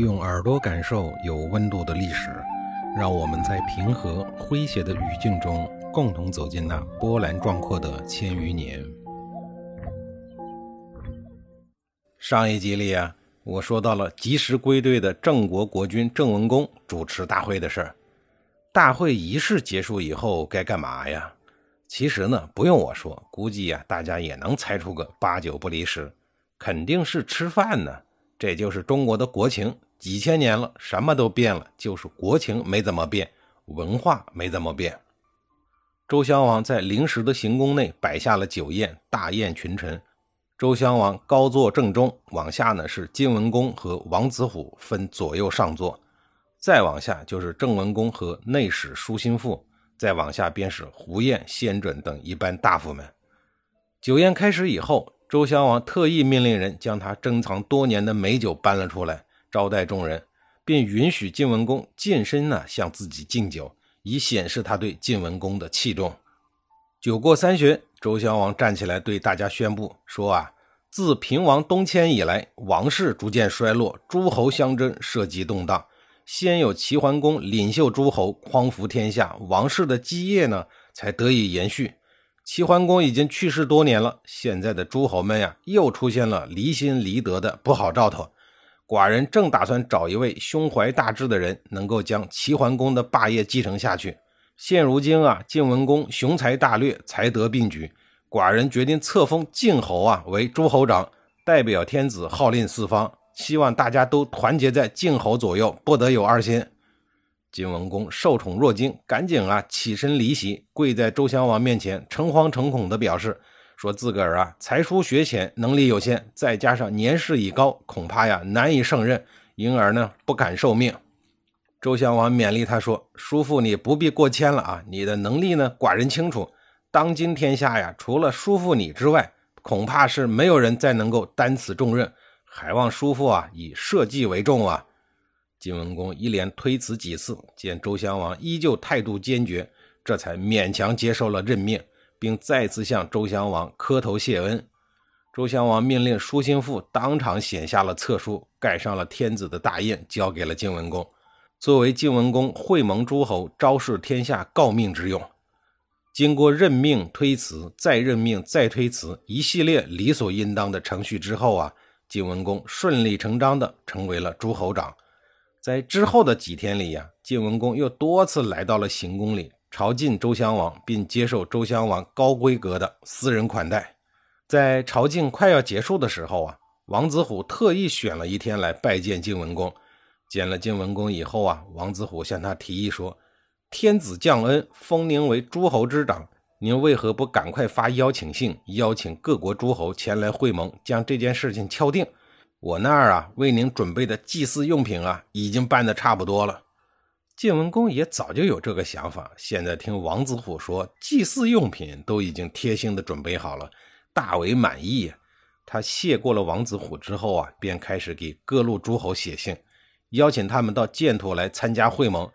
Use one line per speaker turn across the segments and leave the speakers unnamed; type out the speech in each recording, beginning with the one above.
用耳朵感受有温度的历史，让我们在平和诙谐的语境中，共同走进那波澜壮阔的千余年。上一集里啊，我说到了及时归队的郑国国君郑文公主持大会的事儿。大会仪式结束以后该干嘛呀？其实呢，不用我说，估计呀，大家也能猜出个八九不离十，肯定是吃饭呢。这就是中国的国情。几千年了，什么都变了，就是国情没怎么变，文化没怎么变。周襄王在临时的行宫内摆下了酒宴，大宴群臣。周襄王高坐正中，往下呢是晋文公和王子虎分左右上座，再往下就是郑文公和内史舒心父，再往下便是胡彦、先准等一般大夫们。酒宴开始以后，周襄王特意命令人将他珍藏多年的美酒搬了出来。招待众人，并允许晋文公近身呢向自己敬酒，以显示他对晋文公的器重。酒过三巡，周襄王站起来对大家宣布说：“啊，自平王东迁以来，王室逐渐衰落，诸侯相争，社稷动荡。先有齐桓公领袖诸侯，匡扶天下，王室的基业呢才得以延续。齐桓公已经去世多年了，现在的诸侯们呀，又出现了离心离德的不好兆头。”寡人正打算找一位胸怀大志的人，能够将齐桓公的霸业继承下去。现如今啊，晋文公雄才大略，才德并举，寡人决定册封晋侯啊为诸侯长，代表天子号令四方，希望大家都团结在晋侯左右，不得有二心。晋文公受宠若惊，赶紧啊起身离席，跪在周襄王面前，诚惶诚恐地表示。说自个儿啊，才疏学浅，能力有限，再加上年事已高，恐怕呀难以胜任，因而呢不敢受命。周襄王勉励他说：“叔父，你不必过谦了啊，你的能力呢，寡人清楚。当今天下呀，除了叔父你之外，恐怕是没有人再能够担此重任，还望叔父啊以社稷为重啊。”晋文公一连推辞几次，见周襄王依旧态度坚决，这才勉强接受了任命。并再次向周襄王磕头谢恩。周襄王命令舒心父当场写下了册书，盖上了天子的大印，交给了晋文公，作为晋文公会盟诸侯、昭示天下诰命之用。经过任命、推辞、再任命、再推辞一系列理所应当的程序之后啊，晋文公顺理成章地成为了诸侯长。在之后的几天里呀，晋文公又多次来到了行宫里。朝觐周襄王，并接受周襄王高规格的私人款待。在朝觐快要结束的时候啊，王子虎特意选了一天来拜见晋文公。见了晋文公以后啊，王子虎向他提议说：“天子降恩，封您为诸侯之长，您为何不赶快发邀请信，邀请各国诸侯前来会盟，将这件事情敲定？我那儿啊，为您准备的祭祀用品啊，已经办得差不多了。”晋文公也早就有这个想法，现在听王子虎说祭祀用品都已经贴心的准备好了，大为满意。他谢过了王子虎之后啊，便开始给各路诸侯写信，邀请他们到建土来参加会盟。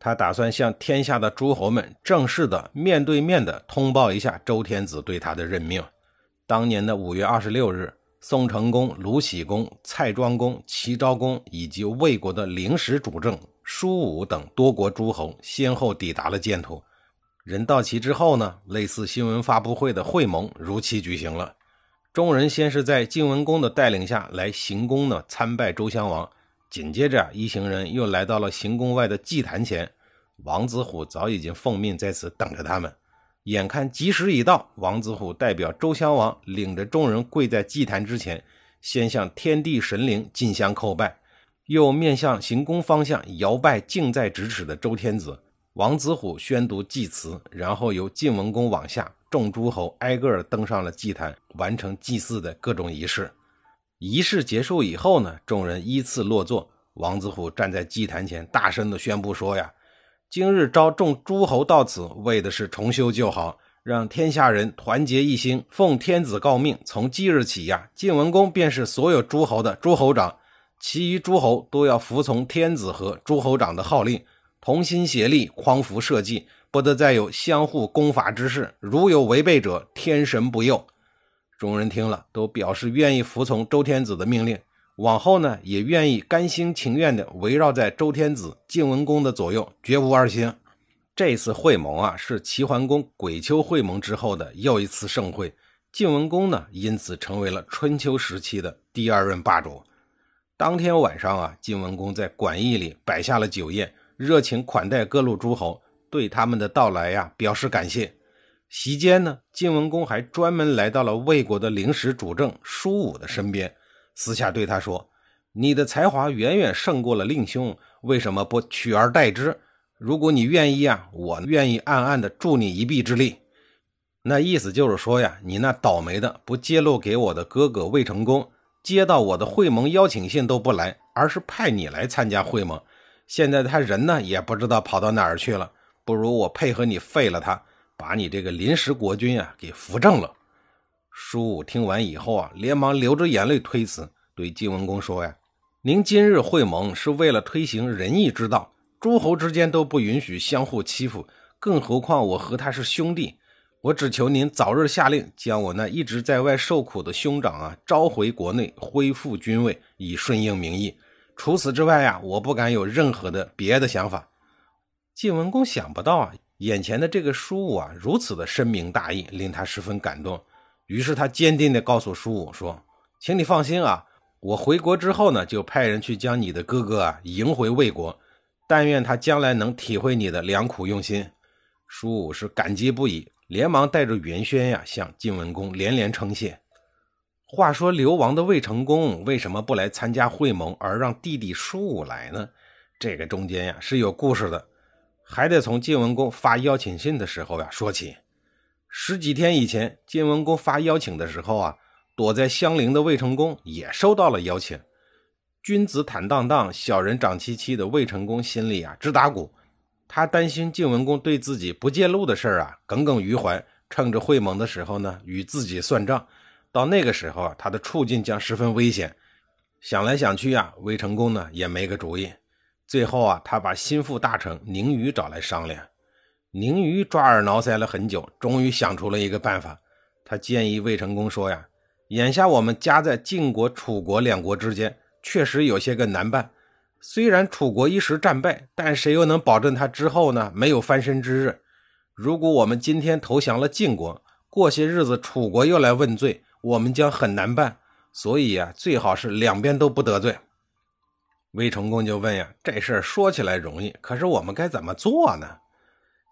他打算向天下的诸侯们正式的、面对面的通报一下周天子对他的任命。当年的五月二十六日，宋成公、鲁喜公、蔡庄公、齐昭公以及魏国的临时主政。舒武等多国诸侯先后抵达了建土。人到齐之后呢，类似新闻发布会的会盟如期举行了。众人先是在晋文公的带领下来行宫呢参拜周襄王，紧接着一行人又来到了行宫外的祭坛前。王子虎早已经奉命在此等着他们。眼看吉时已到，王子虎代表周襄王领着众人跪在祭坛之前，先向天地神灵进香叩拜。又面向行宫方向摇拜近在咫尺的周天子，王子虎宣读祭词，然后由晋文公往下，众诸侯挨个登上了祭坛，完成祭祀的各种仪式。仪式结束以后呢，众人依次落座。王子虎站在祭坛前，大声地宣布说：“呀，今日召众诸侯到此，为的是重修旧好，让天下人团结一心，奉天子诰命，从即日起呀，晋文公便是所有诸侯的诸侯长。”其余诸侯都要服从天子和诸侯长的号令，同心协力，匡扶社稷，不得再有相互攻伐之事。如有违背者，天神不佑。众人听了，都表示愿意服从周天子的命令。往后呢，也愿意甘心情愿地围绕在周天子、晋文公的左右，绝无二心。这次会盟啊，是齐桓公鬼丘会盟之后的又一次盛会。晋文公呢，因此成为了春秋时期的第二任霸主。当天晚上啊，晋文公在馆驿里摆下了酒宴，热情款待各路诸侯，对他们的到来呀表示感谢。席间呢，晋文公还专门来到了魏国的临时主政叔武的身边，私下对他说：“你的才华远远胜过了令兄，为什么不取而代之？如果你愿意啊，我愿意暗暗的助你一臂之力。”那意思就是说呀，你那倒霉的不揭露给我的哥哥魏成功，接到我的会盟邀请信都不来，而是派你来参加会盟。现在他人呢也不知道跑到哪儿去了，不如我配合你废了他。把你这个临时国君啊给扶正了。叔武听完以后啊，连忙流着眼泪推辞，对晋文公说：“呀，您今日会盟是为了推行仁义之道，诸侯之间都不允许相互欺负，更何况我和他是兄弟。我只求您早日下令，将我那一直在外受苦的兄长啊召回国内，恢复君位，以顺应民意。除此之外啊，我不敢有任何的别的想法。”晋文公想不到啊。眼前的这个叔武啊，如此的深明大义，令他十分感动。于是他坚定地告诉叔武说：“请你放心啊，我回国之后呢，就派人去将你的哥哥啊迎回魏国。但愿他将来能体会你的良苦用心。”叔武是感激不已，连忙带着元轩呀，向晋文公连连称谢。话说流亡的魏成功为什么不来参加会盟，而让弟弟叔武来呢？这个中间呀是有故事的。还得从晋文公发邀请信的时候呀说起。十几天以前，晋文公发邀请的时候啊，躲在襄陵的魏成功也收到了邀请。君子坦荡荡，小人长戚戚的魏成功心里啊直打鼓。他担心晋文公对自己不揭露的事儿啊耿耿于怀，趁着会盟的时候呢与自己算账。到那个时候啊，他的处境将十分危险。想来想去啊，魏成功呢也没个主意。最后啊，他把心腹大臣宁宇找来商量。宁虞抓耳挠腮了很久，终于想出了一个办法。他建议魏成功说：“呀，眼下我们夹在晋国、楚国两国之间，确实有些个难办。虽然楚国一时战败，但谁又能保证他之后呢没有翻身之日？如果我们今天投降了晋国，过些日子楚国又来问罪，我们将很难办。所以啊，最好是两边都不得罪。”魏成功就问呀：“这事儿说起来容易，可是我们该怎么做呢？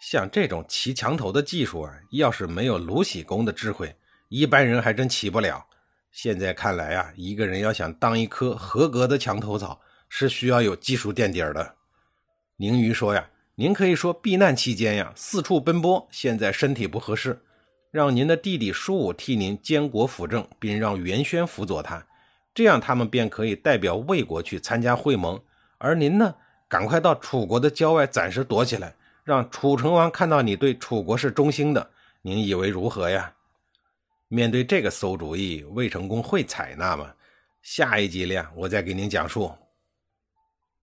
像这种骑墙头的技术啊，要是没有卢喜公的智慧，一般人还真起不了。现在看来啊，一个人要想当一棵合格的墙头草，是需要有技术垫底的。”宁瑜说呀：“您可以说避难期间呀，四处奔波，现在身体不合适，让您的弟弟叔武替您监国辅政，并让元轩辅佐他。”这样，他们便可以代表魏国去参加会盟，而您呢，赶快到楚国的郊外暂时躲起来，让楚成王看到你对楚国是忠心的。您以为如何呀？面对这个馊主意，魏成功会采纳吗？下一集里，我再给您讲述。